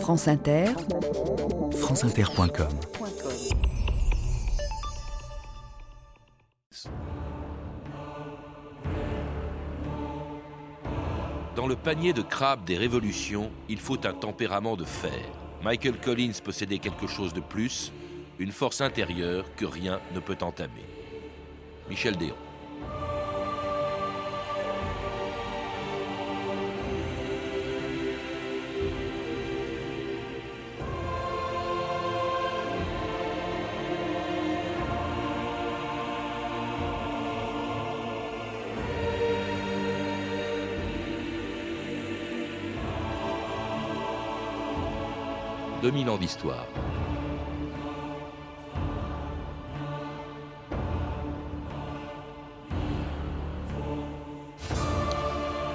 France Inter, franceinter.com Dans le panier de crabes des révolutions, il faut un tempérament de fer. Michael Collins possédait quelque chose de plus, une force intérieure que rien ne peut entamer. Michel Déon. 2000 ans d'histoire.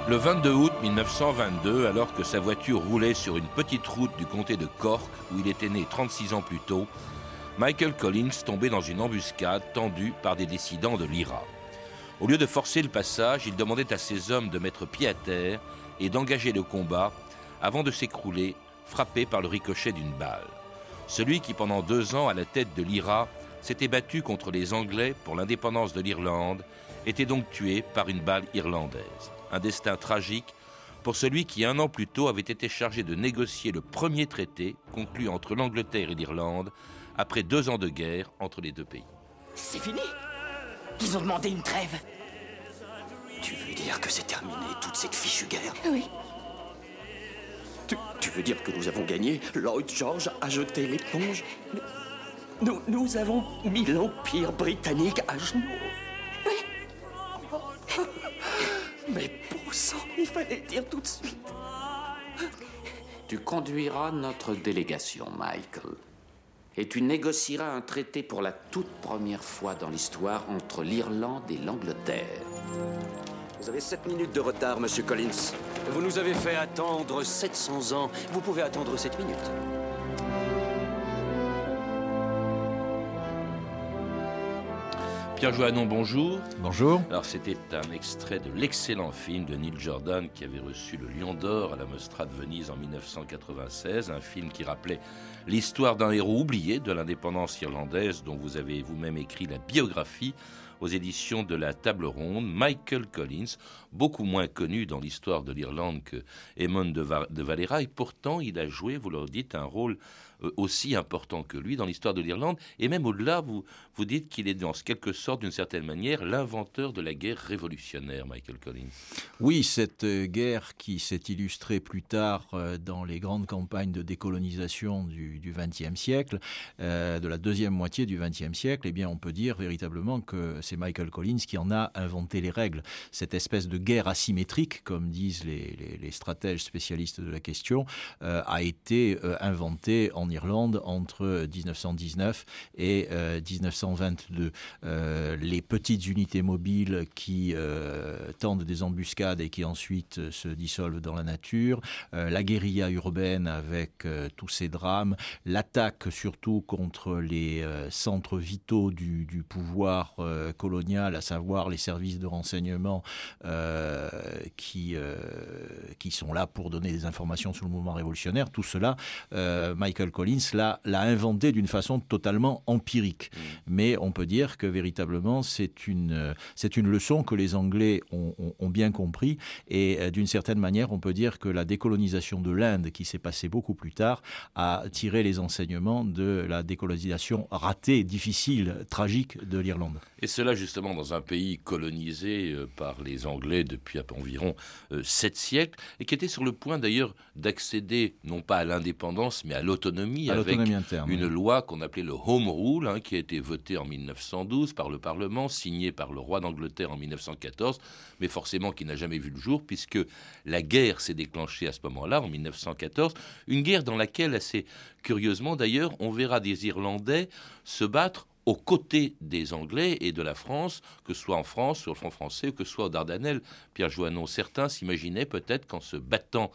Le 22 août 1922, alors que sa voiture roulait sur une petite route du comté de Cork, où il était né 36 ans plus tôt, Michael Collins tombait dans une embuscade tendue par des dissidents de l'IRA. Au lieu de forcer le passage, il demandait à ses hommes de mettre pied à terre et d'engager le combat avant de s'écrouler frappé par le ricochet d'une balle. Celui qui, pendant deux ans, à la tête de l'IRA, s'était battu contre les Anglais pour l'indépendance de l'Irlande, était donc tué par une balle irlandaise. Un destin tragique pour celui qui, un an plus tôt, avait été chargé de négocier le premier traité conclu entre l'Angleterre et l'Irlande après deux ans de guerre entre les deux pays. C'est fini Ils ont demandé une trêve Tu veux dire que c'est terminé, toute cette fichue guerre? Oui. Tu, veux dire que nous avons gagné? Lloyd George a jeté l'éponge nous, nous avons mis l'Empire britannique à genoux. Oui. Mais bon sang, il fallait dire tout de suite. Tu conduiras notre délégation, Michael. Et tu négocieras un traité pour la toute première fois dans l'histoire entre l'Irlande et l'Angleterre. Vous avez 7 minutes de retard, monsieur Collins. Vous nous avez fait attendre 700 ans. Vous pouvez attendre 7 minutes. Pierre Joannon, bonjour. Bonjour. Alors, c'était un extrait de l'excellent film de Neil Jordan qui avait reçu le Lion d'Or à la Mostra de Venise en 1996. Un film qui rappelait l'histoire d'un héros oublié de l'indépendance irlandaise dont vous avez vous-même écrit la biographie aux éditions de la Table Ronde, Michael Collins, beaucoup moins connu dans l'histoire de l'Irlande que Eamon de, Valera, et pourtant il a joué, vous leur dites, un rôle euh, aussi important que lui dans l'histoire de l'Irlande, et même au-delà, vous, vous dites qu'il est dans quelque sorte, d'une certaine manière, l'inventeur de la guerre révolutionnaire, Michael Collins. Oui, cette euh, guerre qui s'est illustrée plus tard euh, dans les grandes campagnes de décolonisation du XXe siècle, de la deuxième moitié du XXe siècle, eh bien, on peut dire véritablement que c'est Michael Collins qui en a inventé les règles. Cette espèce de guerre asymétrique, comme disent les, stratèges spécialistes de la question, a été inventée en Irlande entre 1919 et 1922. Euh, euh, les petites unités mobiles qui euh, tendent des embuscades et qui ensuite se dissolvent dans la nature, la guérilla urbaine avec tous ces drames, l'attaque surtout contre les centres vitaux du, pouvoir colonial, à savoir les services de renseignement qui, sont là pour donner des informations sur le mouvement révolutionnaire, tout cela, Michael Collins l'a inventé d'une façon totalement empirique. Mm. Mais on peut dire que véritablement, c'est une, une leçon que les Anglais ont, ont, bien compris. Et euh, d'une certaine manière, on peut dire que la décolonisation de l'Inde, qui s'est passée beaucoup plus tard, a tiré les enseignements de la décolonisation ratée, difficile, tragique de l'Irlande. Et cela justement dans un pays colonisé euh, par les Anglais depuis environ euh, sept siècles, et qui était sur le point d'ailleurs d'accéder non pas à l'indépendance, mais à l'autonomie avec une loi qu'on appelait le Home Rule, hein, qui a été votée en 1912 par le Parlement, signée par le roi d'Angleterre en 1914, mais forcément qui n'a jamais vu le jour, puisque la guerre s'est déclenchée à ce moment-là, en 1914, une guerre dans laquelle, assez curieusement d'ailleurs, on verra des Irlandais se battre aux côtés des Anglais et de la France, que ce soit en France, sur le front français, que ce soit aux Dardanelles. Pierre Joannon, certains s'imaginaient peut-être qu'en se battant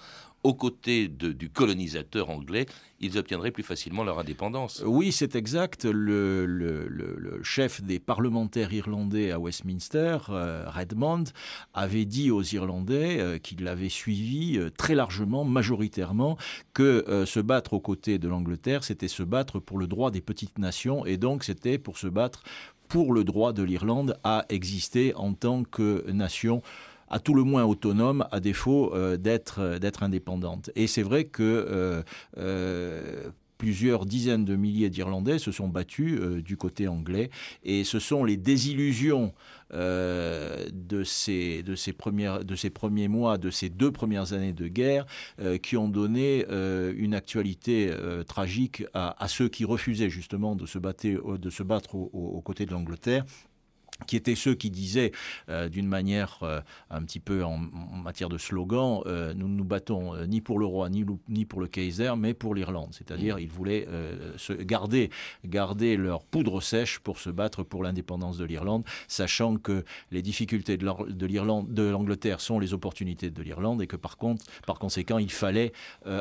aux côtés du colonisateur anglais, ils obtiendraient plus facilement leur indépendance. Oui, c'est exact. Le, chef des parlementaires irlandais à Westminster, euh, Redmond, avait dit aux Irlandais euh, qu'il l'avait suivi euh, très largement, majoritairement, que se battre aux côtés de l'Angleterre, c'était se battre pour le droit des petites nations, et donc c'était pour se battre pour le droit de l'Irlande à exister en tant que nation à tout le moins autonome, à défaut euh, d'être euh, d'être indépendante. Et c'est vrai que euh, plusieurs dizaines de milliers d'Irlandais se sont battus du côté anglais. Et ce sont les désillusions de, ces, premiers mois, de ces deux premières années de guerre, qui ont donné une actualité tragique à, ceux qui refusaient justement de se, de se battre aux côtés de l'Angleterre qui étaient ceux qui disaient euh, d'une manière euh, un petit peu en, matière de slogan, euh, nous ne nous battons ni pour le roi ni, ni pour le Kaiser, mais pour l'Irlande. C'est-à-dire ils voulaient se garder, garder leur poudre sèche pour se battre pour l'indépendance de l'Irlande, sachant que les difficultés de l'Irlande, de l'Angleterre sont les opportunités de l'Irlande et que par contre, par conséquent, il fallait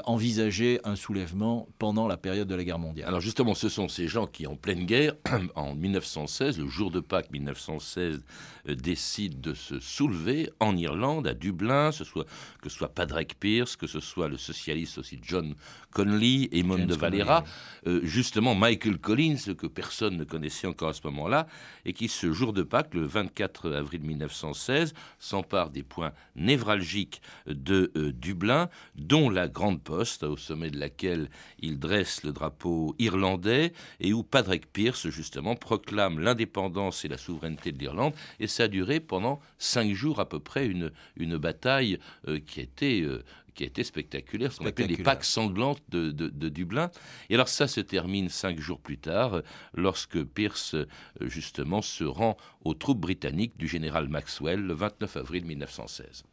envisager un soulèvement pendant la période de la guerre mondiale. Alors justement, ce sont ces gens qui, en pleine guerre, en 1916, le jour de Pâques 1916, 1916 euh, décide de se soulever en Irlande, à Dublin, ce soit, que ce soit Padraig Pierce, que ce soit le socialiste aussi John Conley, Eamon de Valera, euh, justement Michael Collins, que personne ne connaissait encore à ce moment-là, et qui, ce jour de Pâques, le 24 avril 1916, s'empare des points névralgiques de euh, Dublin, dont la Grande Poste, au sommet de laquelle il dresse le drapeau irlandais, et où Padraig Pierce, justement, proclame l'indépendance et la souveraineté de l'Irlande, et ça a duré pendant cinq jours à peu près, une, une bataille euh, qui était euh, qui a été spectaculaire, ce qu'on appelle les Pâques sanglantes de, de, Dublin. Et alors ça se termine cinq jours plus tard, lorsque Pierce, euh, justement, se rend aux troupes britanniques du général Maxwell le 29 avril 1916.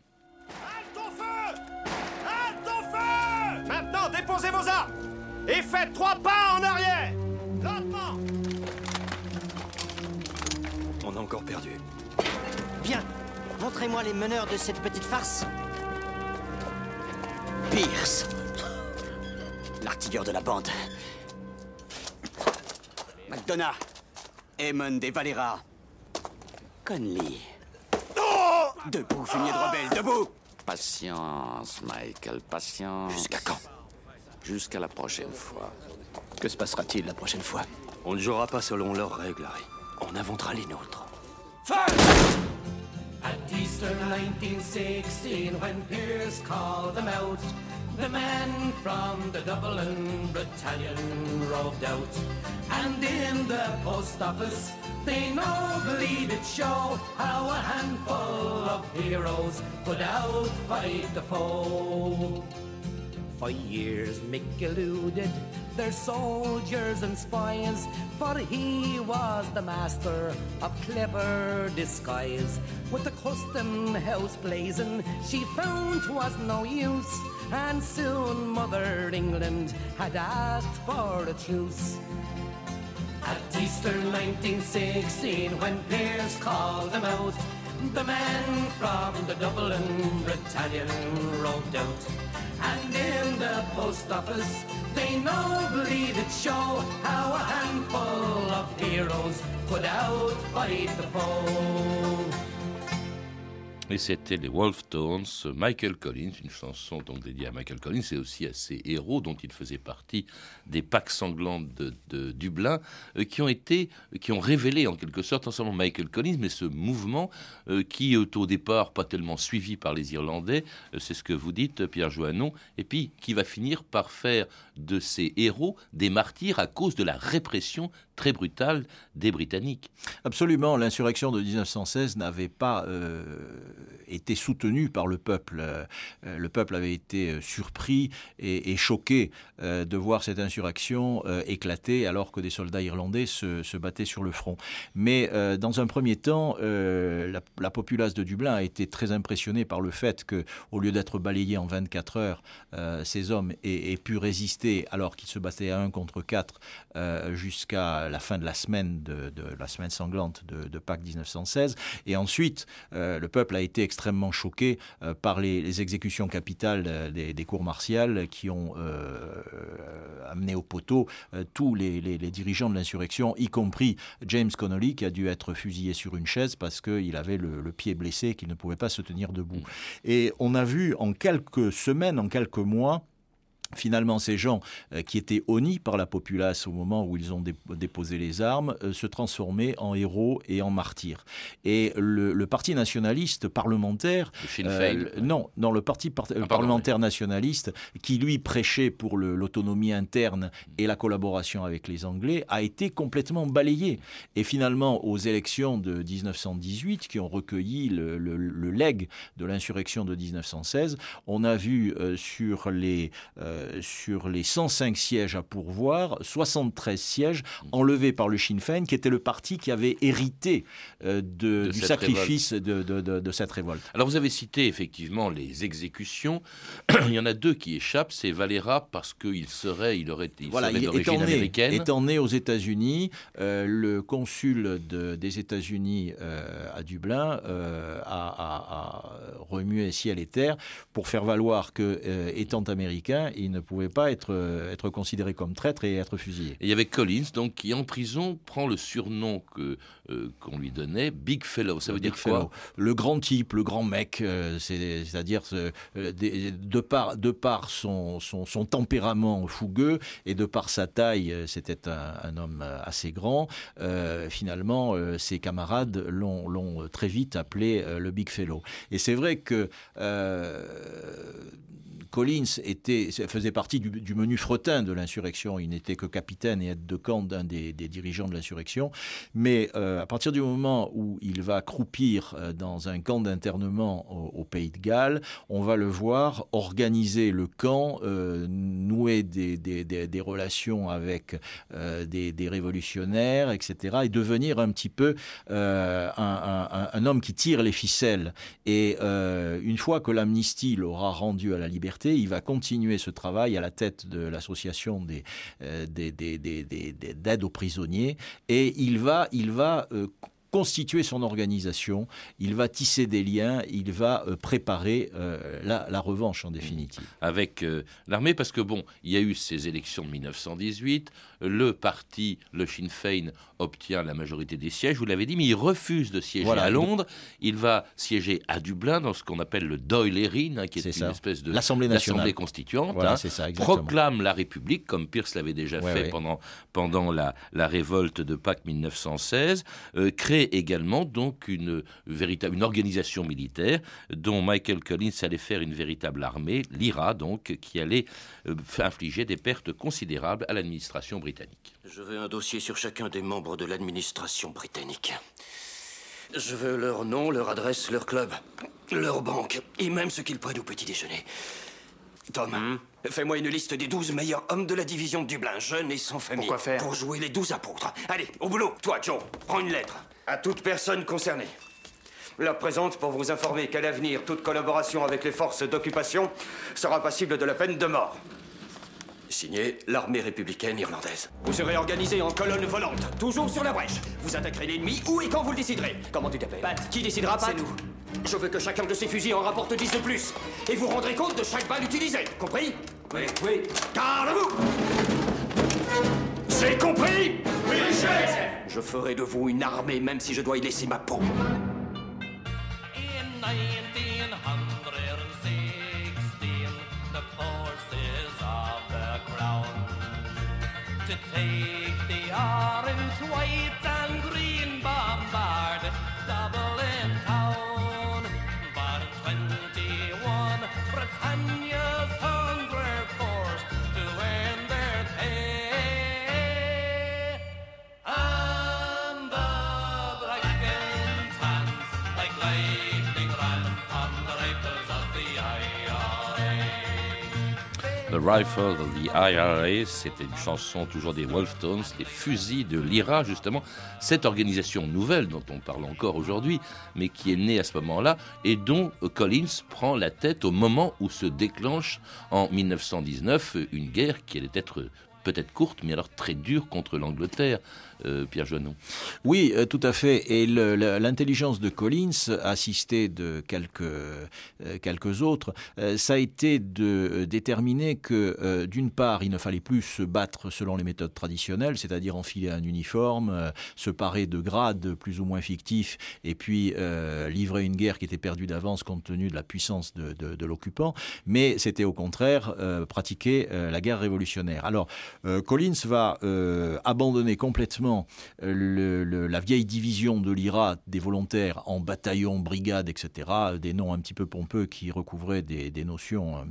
Halte au feu Halte au feu Maintenant, déposez vos armes et faites trois pas en arrière Montrez-moi les meneurs de cette petite farce. Pierce. L'artilleur de la bande. McDonough. Eamon des Valera. Conley. debout, fumier de rebelle, debout Patience, Michael, patience. Jusqu'à quand? Jusqu'à la prochaine fois. Que se passera-t-il la prochaine fois? On ne jouera pas selon leurs règles, Harry. On inventera les nôtres. At Easter 1916, when Pierce called them out, the men from the Dublin Battalion roved out. And in the post office, they nobly did show how a handful of heroes could outfight the foe. For years Mick eluded their soldiers and spies, for he was the master of clever disguise. With the custom house blazing, she found was no use, and soon Mother England had asked for a truce. At Easter 1916, when Pierce called them out, the men from the Dublin Battalion roved out. And in the post office, they nobly did show how a handful of heroes could outfight the foe. Et c'était les Wolf Tones, Michael Collins, une chanson donc dédiée à Michael Collins et aussi à ses héros dont il faisait partie des Pâques sanglantes de, Dublin, euh, qui ont été, qui ont révélé en quelque sorte seulement Michael Collins, mais ce mouvement euh, qui est au départ pas tellement suivi par les Irlandais, euh, c'est ce que vous dites Pierre Joannon, et puis qui va finir par faire de ces héros des martyrs à cause de la répression très brutale des Britanniques. Absolument, l'insurrection de 1916 n'avait pas été soutenue par le peuple. Euh, le peuple avait été surpris et, choqué euh, de voir cette insurrection euh, éclater alors que des soldats irlandais se, battaient sur le front. Mais dans un premier temps, la, populace de Dublin a été très impressionnée par le fait que, au lieu d'être balayés en 24 heures, ces hommes aient, pu résister alors qu'ils se battaient à un contre quatre jusqu'à la fin de la semaine de, la semaine sanglante de Pâques 1916. Et ensuite, le peuple a été extrêmement choqué par les, exécutions capitales des, cours martiales qui ont amené au poteau tous les, dirigeants de l'insurrection, y compris James Connolly, qui a dû être fusillé sur une chaise parce qu'il avait le, le pied blessé, qu'il ne pouvait pas se tenir debout. Mm. Et on a vu en quelques semaines, en quelques mois, finalement ces gens euh, qui étaient honnis par la populace au moment où ils ont déposé les armes euh, se transformer en héros et en martyrs. Et le, parti nationaliste parlementaire, euh, non, dans le parti ah, parlementaire nationaliste qui lui prêchait pour l'autonomie interne et la collaboration avec les Anglais, a été complètement balayé. Et finalement, aux élections de 1918, qui ont recueilli le, le, legs de l'insurrection de 1916, on a vu sur les euh, sur les 105 sièges à pourvoir, 73 sièges enlevés par le Sinn Féin, qui était le parti qui avait hérité euh, de, du sacrifice de, de, cette révolte. Alors vous avez cité effectivement les exécutions. il y en a deux qui échappent. C'est Valera parce qu'il serait, il aurait, il voilà, d'origine américaine. Étant né aux États-Unis, euh, le consul des États-Unis à Dublin a, a, remué ciel et terre pour faire valoir que, étant américain, il ne pouvait pas être, euh, être considéré comme traître et être fusillé. Et il y avait Collins, donc, qui en prison prend le surnom que euh, qu'on lui donnait, Big Fellow. Ça veut dire quoi? Le grand type, le grand mec, euh, c'est-à-dire de par, de par son, son, son, tempérament fougueux et de par sa taille, c'était un, homme assez grand. finalement, ses camarades l'ont très vite appelé le Big Fellow. Et c'est vrai que Collins faisait partie du, menu fretin de l'insurrection. Il n'était que capitaine et aide de camp d'un des, dirigeants de l'insurrection. Mais euh, à partir du moment où il va croupir euh, dans un camp d'internement au, Pays de Galles, on va le voir organiser le camp, euh, nouer des, des, relations avec des, révolutionnaires, etc. et devenir un petit peu un, un, homme qui tire les ficelles. Et une fois que l'amnistie l'aura rendu à la liberté, il va continuer ce travail à la tête de l'association des, euh, d'aide aux prisonniers et il va, il va euh, constituer son organisation, il va tisser des liens, il va euh, préparer euh, la, revanche en définitive. Avec l'armée, parce que bon, il y a eu ces élections de 1918, le parti, le Sinn Féin, obtient la majorité des sièges, vous l'avez dit, mais il refuse de siéger à Londres, il va siéger à Dublin dans ce qu'on appelle le Dáil Éireann, hein, qui est, une espèce de l'Assemblée constituante, hein, proclame la République, comme Pierce l'avait déjà fait pendant, pendant la, la révolte de Pâques 1916, crée également donc une, véritable, une organisation militaire dont Michael Collins allait faire une véritable armée, l'IRA donc, qui allait euh, infliger des pertes considérables à l'administration britannique. Je veux un dossier sur chacun des membres de l'administration britannique. Je veux leur nom, leur adresse, leur club, leur banque, et même ce qu'ils prennent au petit déjeuner. Tom, hmm? fais-moi une liste des 12 meilleurs hommes de la division de Dublin, jeunes et sans famille. Pourquoi faire Pour jouer les 12 apôtres. Allez, au boulot. Toi, Joe, prends une lettre. À toute personne concernée. La présente pour vous informer qu'à l'avenir, toute collaboration avec les forces d'occupation sera passible de la peine de mort. Signé l'armée républicaine irlandaise. Vous serez organisé en colonne volante, toujours sur la brèche. Vous attaquerez l'ennemi où et quand vous le déciderez. Comment tu t'appelles? Pat. Qui décidera Pat? C'est nous. Je veux que chacun de ces fusils en rapporte 10 de plus. Et vous rendrez compte de chaque balle utilisée. Compris? Oui, oui. Garde-vous C'est compris Oui, chef Je ferai de vous une armée même si je dois y laisser ma peau. The Rifle of the IRA, c'était une chanson toujours des Wolftones, des fusils de l'IRA, justement, cette organisation nouvelle dont on parle encore aujourd'hui, mais qui est née à ce moment-là, et dont Collins prend la tête au moment où se déclenche en 1919 une guerre qui allait être peut-être courte, mais alors très dure contre l'Angleterre. Euh, Pierre Joannon. Oui, euh, tout à fait. Et l'intelligence de Collins, assistée de quelques, euh, quelques autres, ça a été de déterminer que, d'une part, il ne fallait plus se battre selon les méthodes traditionnelles, c'est-à-dire enfiler un uniforme, se parer de grades plus ou moins fictifs, et puis livrer une guerre qui était perdue d'avance compte tenu de la puissance de, de, l'occupant, mais c'était au contraire pratiquer la guerre révolutionnaire. Alors, Collins va abandonner complètement euh, la vieille division de l'IRA des volontaires en bataillon, brigade, etc., des noms un petit peu pompeux qui recouvraient des, notions euh,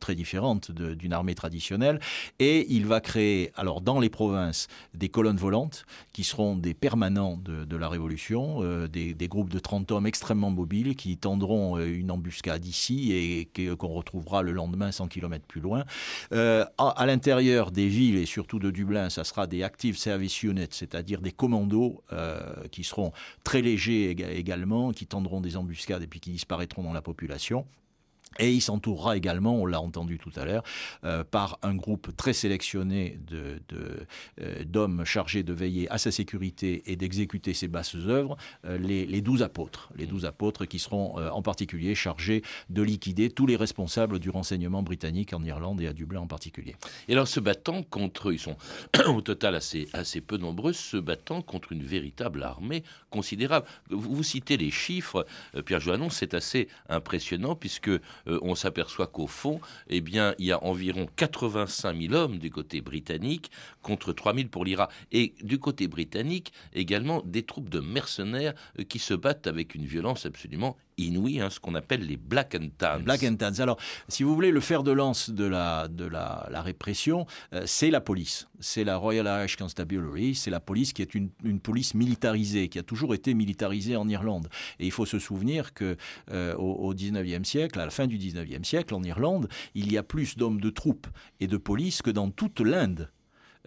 très différentes d'une armée traditionnelle. Et il va créer, alors dans les provinces, des colonnes volantes qui seront des permanents de, la Révolution, euh, des, groupes de 30 hommes extrêmement mobiles qui tendront une embuscade ici et qu'on retrouvera le lendemain 100 km plus loin. à l'intérieur des villes et surtout de Dublin, ça sera des Active Service Units, c'est-à-dire des commandos euh, qui seront très légers également, qui tendront des embuscades et puis qui disparaîtront dans la population. Et il s'entourera également, on l'a entendu tout à l'heure, euh, par un groupe très sélectionné euh, d'hommes chargés de veiller à sa sécurité et d'exécuter ses basses œuvres, euh, les, douze apôtres. Les douze apôtres qui seront en particulier chargés de liquider tous les responsables du renseignement britannique en Irlande et à Dublin en particulier. Et alors se battant contre, ils sont au total assez, assez peu nombreux, se battant contre une véritable armée considérable. Vous, citez les chiffres, Pierre Joannon, c'est assez impressionnant puisque euh, on s'aperçoit qu'au fond, eh bien, il y a environ 85 000 hommes du côté britannique contre 3 000 pour l'IRA. Et du côté britannique, également des troupes de mercenaires euh, qui se battent avec une violence absolument inouïe, hein, ce qu'on appelle les Black and Tans. Black and Tans. Alors, si vous voulez, le fer de lance de la, de la, répression, euh, c'est la police. C'est la Royal Irish Constabulary, c'est la police qui est une, police militarisée, qui a toujours été militarisée en Irlande. Et il faut se souvenir que au, au 19e siècle, à la fin du 19e siècle, en Irlande, il y a plus d'hommes de troupes et de police que dans toute l'Inde.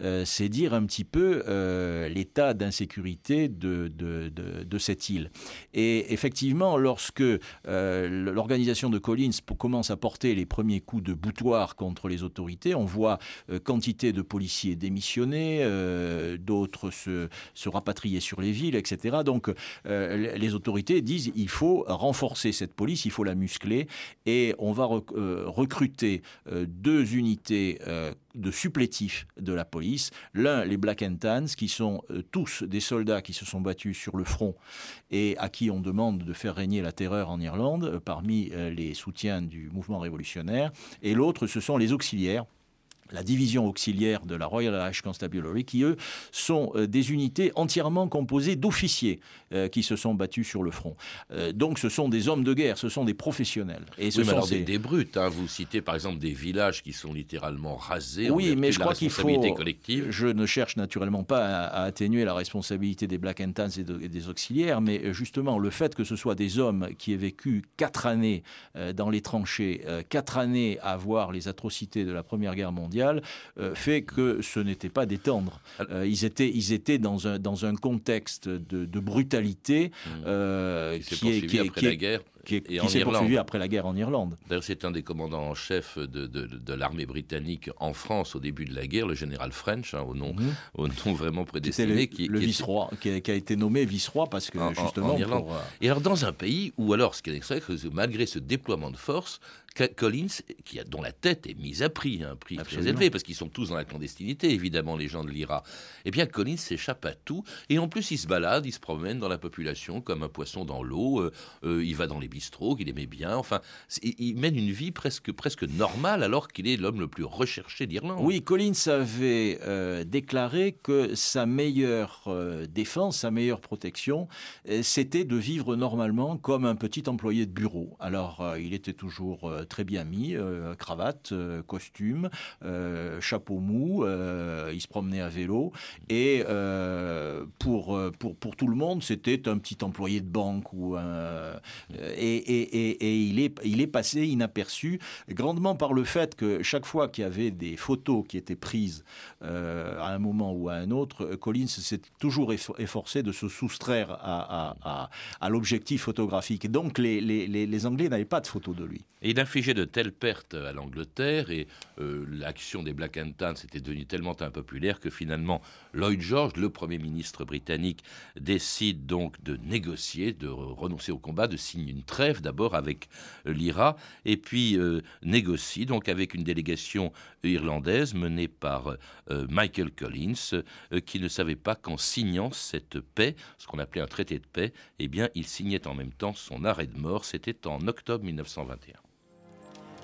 Euh, c'est dire un petit peu euh, l'état d'insécurité de, de, cette île. Et effectivement, lorsque euh, l'organisation de Collins commence à porter les premiers coups de boutoir contre les autorités, on voit quantité de policiers démissionner, d'autres se, se, rapatrier sur les villes, etc. Donc les autorités disent il faut renforcer cette police, il faut la muscler, et on va recruter deux unités de supplétifs de la police. L'un, les Black and Tans, qui sont euh, tous des soldats qui se sont battus sur le front et à qui on demande de faire régner la terreur en Irlande, euh, parmi euh, les soutiens du mouvement révolutionnaire. Et l'autre, ce sont les auxiliaires la division auxiliaire de la Royal Irish Constabulary, qui eux sont euh, des unités entièrement composées d'officiers euh, qui se sont battus sur le front. Euh, donc ce sont des hommes de guerre, ce sont des professionnels. Et ce sont des... brutes. Hein. Vous citez par exemple des villages qui sont littéralement rasés. Oui, mais je crois qu'il faut. Collective. Je ne cherche naturellement pas à, atténuer la responsabilité des Black and Tans et, des auxiliaires, mais justement le fait que ce soit des hommes qui aient vécu quatre années dans les tranchées, quatre années à voir les atrocités de la Première Guerre mondiale euh, fait que ce n'était pas des tendres. Euh, ils, étaient, ils étaient dans un, dans un contexte de, brutalité mmh. euh, qui, est, qui, après la guerre qui, s'est poursuivi après la guerre en Irlande. D'ailleurs, c'est un des commandants en chef de, de, l'armée britannique en France au début de la guerre, le général French, hein, au, nom, mmh. au nom vraiment prédestiné. Le, qui, le vice-roi, qui, a été nommé vice-roi parce que justement. En Irlande. Et alors, dans un pays où, alors, ce qui est extrait, malgré ce déploiement de force, Collins, qui a, dont la tête est mise à prix, un prix très élevé, parce qu'ils sont tous dans la clandestinité, évidemment, les gens de l'IRA, eh bien, Collins s'échappe à tout. Et en plus, il se balade, il se promène dans la population comme un poisson dans l'eau. Euh, euh, il va dans les bistrots qu'il aimait bien. Enfin, il mène une vie presque, presque normale, alors qu'il est l'homme le plus recherché d'Irlande. Oui, Collins avait euh, déclaré que sa meilleure défense, sa meilleure protection, c'était de vivre normalement comme un petit employé de bureau. Alors, il était toujours très bien mis, euh, cravate, euh, costume, euh, chapeau mou, il se promenait à vélo. Et pour, pour, pour tout le monde, c'était un petit employé de banque. Ou et, et, il, est, il est passé inaperçu, grandement par le fait que chaque fois qu'il y avait des photos qui étaient prises à un moment ou à un autre, Collins s'est toujours efforcé de se soustraire à, à, l'objectif photographique. Donc les, les, les Anglais n'avaient pas de photos de lui. Et infligeait de telles pertes à l'Angleterre et l'action des Black and Tan s'était devenue tellement impopulaire que finalement Lloyd George, le Premier ministre britannique, décide donc de négocier, de renoncer au combat, de signer une trêve d'abord avec l'IRA, et puis euh, négocie donc avec une délégation irlandaise menée par euh, Michael Collins, euh, qui ne savait pas qu'en signant cette paix, ce qu'on appelait un traité de paix, eh bien, il signait en même temps son arrêt de mort. C'était en octobre 1921.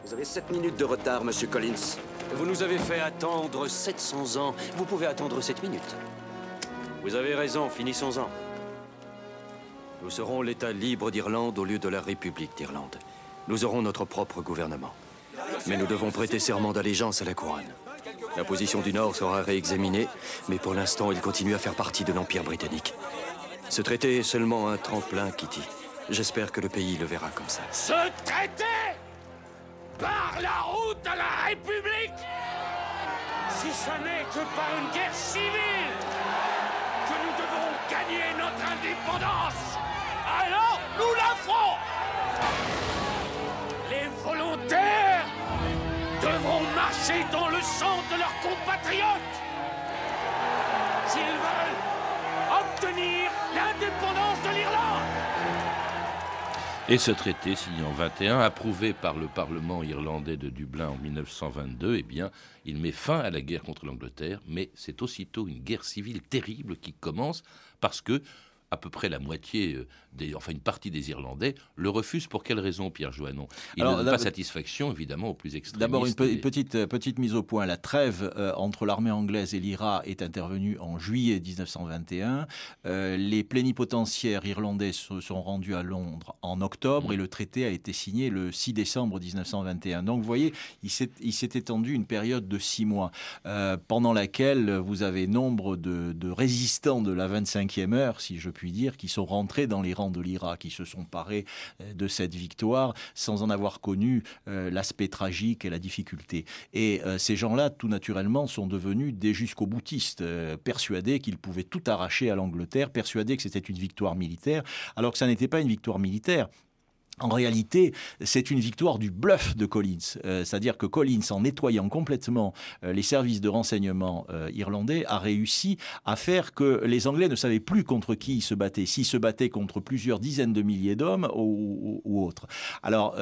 Vous avez 7 minutes de retard, monsieur Collins. Vous nous avez fait attendre 700 ans. Vous pouvez attendre 7 minutes. Vous avez raison, finissons-en. Nous serons l'État libre d'Irlande au lieu de la République d'Irlande. Nous aurons notre propre gouvernement. Mais nous devons prêter serment d'allégeance à la couronne. La position du Nord sera réexaminée, mais pour l'instant, il continue à faire partie de l'Empire britannique. Ce traité est seulement un tremplin, Kitty. J'espère que le pays le verra comme ça. Ce traité par la route à la République. Si ce n'est que par une guerre civile que nous devons gagner notre indépendance, alors nous la ferons. Les volontaires devront marcher dans le sang de leurs compatriotes. S'ils veulent obtenir l'indépendance de l'Irlande et ce traité, signé en 21, approuvé par le Parlement irlandais de Dublin en 1922, eh bien, il met fin à la guerre contre l'Angleterre, mais c'est aussitôt une guerre civile terrible qui commence parce que à peu près la moitié, euh, des, enfin une partie des Irlandais, le refusent. Pour quelle raison, Pierre Joannon? Il n'a pas satisfaction, évidemment, aux plus extrémistes. D'abord, une petite, euh, petite mise au point. La trêve euh, entre l'armée anglaise et l'IRA est intervenue en juillet 1921. les plénipotentiaires irlandais se sont rendus à Londres en octobre et le traité a été signé le 6 décembre 1921. Donc, vous voyez, il s'est étendu une période de six mois pendant laquelle vous avez nombre de, de résistants de la 25e heure, si je puis dire, qui sont rentrés dans les rangs de l'IRA, qui se sont parés euh, de cette victoire sans en avoir connu euh, l'aspect tragique et la difficulté. Et euh, ces gens-là, tout naturellement, sont devenus des jusqu'au boutistes, persuadés qu'ils pouvaient tout arracher à l'Angleterre, persuadés que c'était une victoire militaire, alors que ça n'était pas une victoire militaire. En réalité, c'est une victoire du bluff de Collins. Euh, c'est-à-dire que Collins, en nettoyant complètement euh, les services de renseignement euh, irlandais, a réussi à faire que les Anglais ne savaient plus contre qui ils se battaient. S'ils se battaient contre plusieurs dizaines de milliers d'hommes ou, autres. Alors,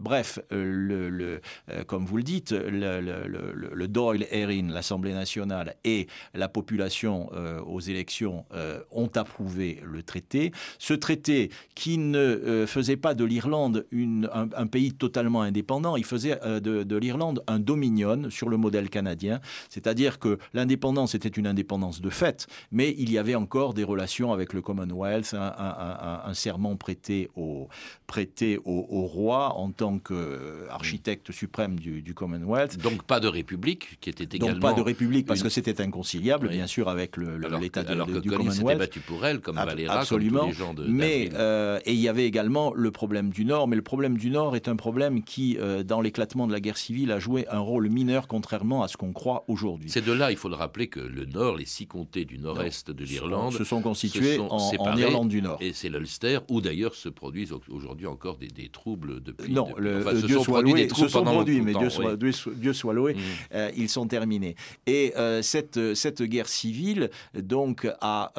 bref, le, comme vous le dites, le, le Doyle Erin, l'Assemblée nationale et la population aux élections ont approuvé le traité. Ce traité qui ne faisait pas de l'Irlande un, pays totalement indépendant, il faisait euh, de, l'Irlande un dominion sur le modèle canadien, c'est-à-dire que l'indépendance était une indépendance de fait, mais il y avait encore des relations avec le Commonwealth, un, serment prêté au, prêté au, roi en tant qu'architecte suprême du, Commonwealth. Donc pas de république, qui était également... Donc pas de république, parce que c'était inconciliable, bien sûr, avec l'État du alors que du Commonwealth. battu pour elle, comme Valéra, absolument. Comme tous les gens de, mais, euh, et il y avait également le problème du Nord, mais le problème du Nord est un problème qui, euh, dans l'éclatement de la guerre civile, a joué un rôle mineur, contrairement à ce qu'on croit aujourd'hui. C'est de là, il faut le rappeler, que le Nord, les six comtés du nord-est de l'Irlande, se sont constitués en, Irlande du Nord. Et c'est l'Ulster, où d'ailleurs se produisent aujourd'hui encore des, troubles depuis. Non, le, Dieu soit loué, se sont produits, mais Dieu, soit, Dieu, soit, loué, mm. euh, ils sont terminés. Et euh, cette, cette guerre civile, donc, a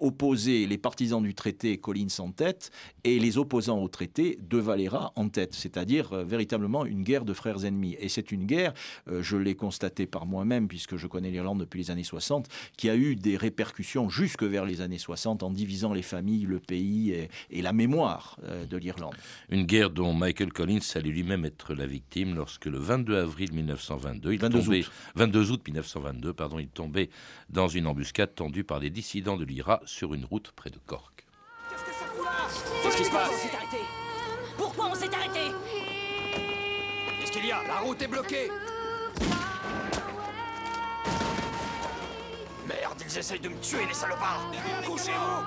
opposé les partisans du traité Collins en tête et les opposants au traité de Valera en tête, c'est-à-dire euh, véritablement une guerre de frères ennemis. Et c'est une guerre, euh, je l'ai constaté par moi-même, puisque je connais l'Irlande depuis les années 60, qui a eu des répercussions jusque vers les années 60 en divisant les familles, le pays et, la mémoire euh, de l'Irlande. Une guerre dont Michael Collins allait lui-même être la victime lorsque le 22 avril 1922, il 22 tombait, août. 22 août 1922, pardon, il tombait dans une embuscade tendue par des dissidents de l'IRA sur une route près de Cork. Qu'est-ce qui se passe? La route est bloquée. Merde, ils essayent de me tuer, les salopards. Couchez-vous.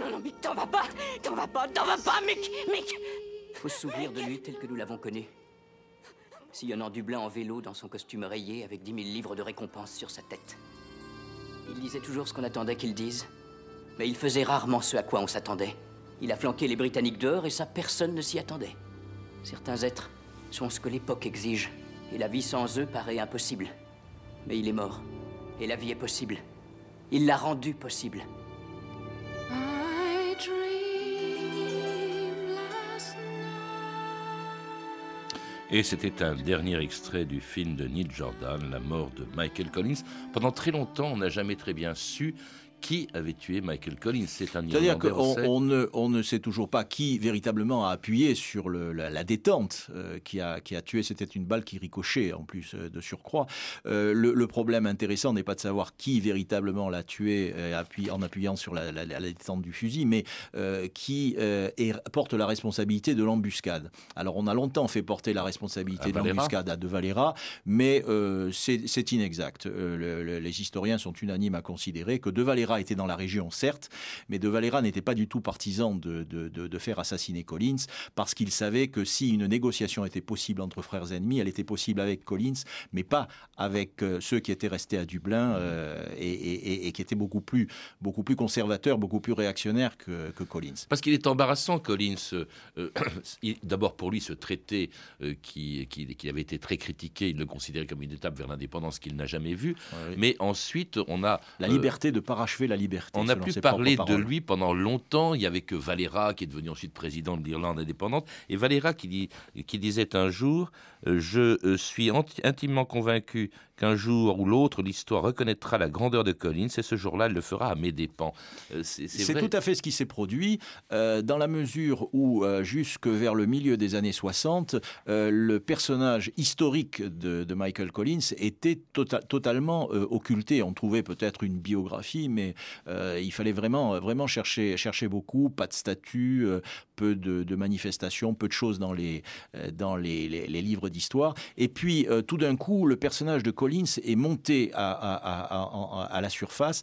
Non, non, T'en vas pas. T'en vas pas T'en vas pas, Mick Mick. Faut se souvenir de lui tel que nous l'avons connu. Sillonnant Dublin en vélo dans son costume rayé avec 10 000 livres de récompense sur sa tête. Il disait toujours ce qu'on attendait qu'il dise, mais il faisait rarement ce à quoi on s'attendait. Il a flanqué les Britanniques dehors et ça, personne ne s'y attendait. Certains êtres sont ce que l'époque exige, et la vie sans eux paraît impossible. Mais il est mort, et la vie est possible. Il l'a rendue possible. Et c'était un dernier extrait du film de Neil Jordan, La mort de Michael Collins. Pendant très longtemps, on n'a jamais très bien su qui avait tué Michael Collins. C'est un C'est-à-dire qu'on on ne, on ne sait toujours pas qui véritablement a appuyé sur le, la, détente euh, qui, a, qui a tué. C'était une balle qui ricochait en plus euh, de surcroît. Euh, le, problème intéressant n'est pas de savoir qui véritablement l'a tué en appuyant sur la, la, détente du fusil, mais qui porte la responsabilité de l'embuscade. Alors on a longtemps fait porter la responsabilité de l'embuscade à De Valera, mais c'est inexact. les historiens sont unanimes à considérer que De Valera était dans la région, certes, mais De Valera n'était pas du tout partisan de, de, faire assassiner Collins parce qu'il savait que si une négociation était possible entre frères ennemis, elle était possible avec Collins, mais pas avec euh, ceux qui étaient restés à Dublin euh, et, qui étaient beaucoup plus, beaucoup plus conservateurs, beaucoup plus réactionnaires que, Collins. Parce qu'il est embarrassant, Collins. Euh, d'abord pour lui, ce traité qui, qui, avait été très critiqué, il le considérait comme une étape vers l'indépendance qu'il n'a jamais vue. Mais ensuite, on a... La liberté de parachever la liberté. On a pu parler de lui pendant longtemps. Il y avait que Valera, qui est devenu ensuite président de l'Irlande indépendante, et Valera qui, dit, qui disait un jour euh, Je euh, suis intimement convaincu qu'un jour ou l'autre, l'histoire reconnaîtra la grandeur de Collins et ce jour-là, elle le fera à mes dépens. Euh, c'est tout à fait ce qui s'est produit, dans la mesure où, jusque vers le milieu des années 60, le personnage historique de, Michael Collins était tota-, totalement occulté. On trouvait peut-être une biographie, mais il fallait vraiment, vraiment chercher, chercher beaucoup, pas de statut, peu de, manifestations, peu de choses dans les, dans les, les livres d'histoire. Et puis, euh, tout d'un coup, le personnage de Collins est monté à la surface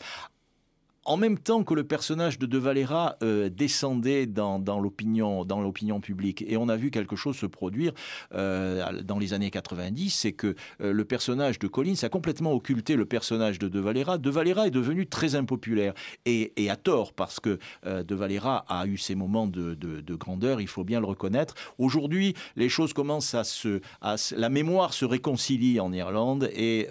en même temps que le personnage de De Valera euh, descendait dans, l'opinion dans l'opinion publique. Et on a vu quelque chose se produire euh, dans les années 90 c'est que euh, le personnage de Collins a complètement occulté le personnage de De Valera. De Valera est devenu très impopulaire. Et, à tort parce que De Valera a eu ses moments de, grandeur il faut bien le reconnaître. Aujourd'hui les choses commencent à se la mémoire se réconcilie en Irlande et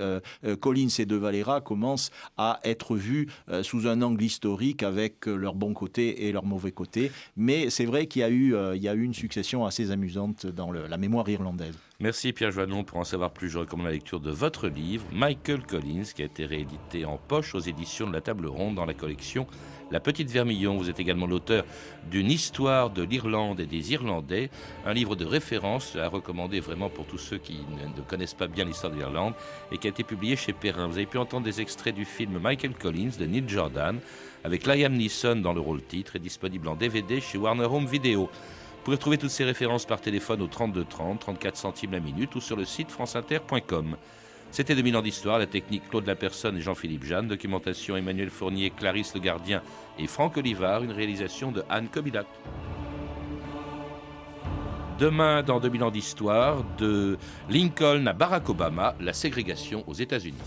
Collins et De Valera commencent à être vus sous un angle historique avec euh, leurs bons côtés et leurs mauvais côtés. Mais c'est vrai qu'il y, a eu, euh, y a eu une succession assez amusante dans la mémoire irlandaise. Merci Pierre Joannon. Pour en savoir plus, je recommande la lecture de votre livre, Michael Collins, qui a été réédité en poche aux éditions de la Table Ronde dans la collection La Petite Vermillon. Vous êtes également l'auteur d'une histoire de l'Irlande et des Irlandais, un livre de référence à recommander vraiment pour tous ceux qui ne connaissent pas bien l'histoire de l'Irlande et qui a été publié chez Perrin. Vous avez pu entendre des extraits du film Michael Collins de Neil Jordan avec Liam Neeson dans le rôle titre et disponible en DVD chez Warner Home Video. Vous pouvez trouver toutes ces références par téléphone au 32 30, 34 centimes la minute ou sur le site franceinter.com. C'était 2000 ans d'histoire, la technique Claude Lapersonne et Jean-Philippe Jeanne, documentation Emmanuel Fournier, Clarisse Le Gardien et Franck Olivard, une réalisation de Anne Kobilat. Demain, dans 2000 ans d'histoire, de Lincoln à Barack Obama, la ségrégation aux États-Unis.